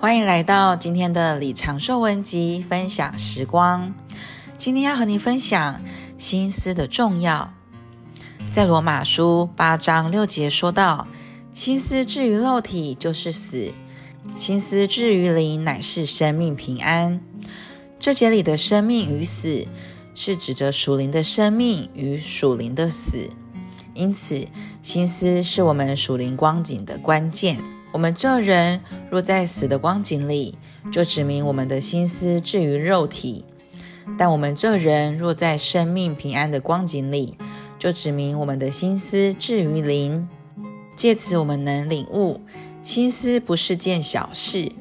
欢迎来到今天的李长寿文集分享时光。今天要和你分享心思的重要。在罗马书八章六节说到：“心思置于肉体就是死，心思置于灵乃是生命平安。”这节里的生命与死，是指着属灵的生命与属灵的死。因此，心思是我们属灵光景的关键。我们这人若在死的光景里，就指明我们的心思置于肉体；但我们这人若在生命平安的光景里，就指明我们的心思置于灵。借此，我们能领悟，心思不是件小事，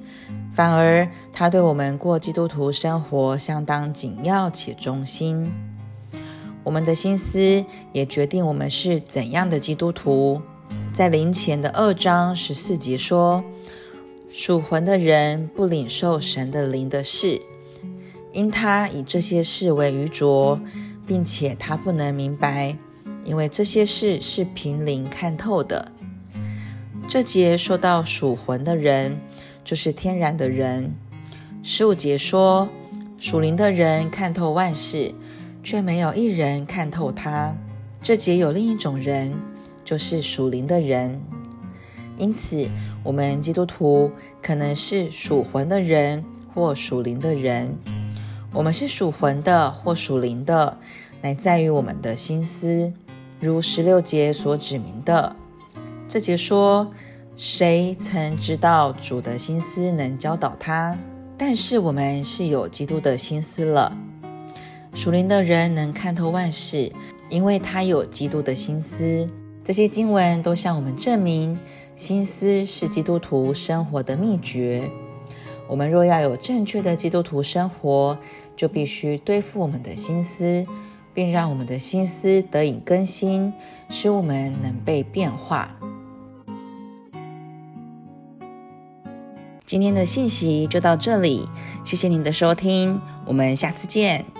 反而它对我们过基督徒生活相当紧要且中心。我们的心思也决定我们是怎样的基督徒。在灵前的二章十四节说：“属魂的人不领受神的灵的事，因他以这些事为愚拙，并且他不能明白，因为这些事是凭灵看透的。”这节说到属魂的人，就是天然的人。十五节说：“属灵的人看透万事，却没有一人看透他。”这节有另一种人。就是属灵的人，因此我们基督徒可能是属魂的人或属灵的人。我们是属魂的或属灵的，乃在于我们的心思。如十六节所指明的，这节说：“谁曾知道主的心思能教导他？”但是我们是有基督的心思了。属灵的人能看透万事，因为他有基督的心思。这些经文都向我们证明，心思是基督徒生活的秘诀。我们若要有正确的基督徒生活，就必须对付我们的心思，并让我们的心思得以更新，使我们能被变化。今天的信息就到这里，谢谢您的收听，我们下次见。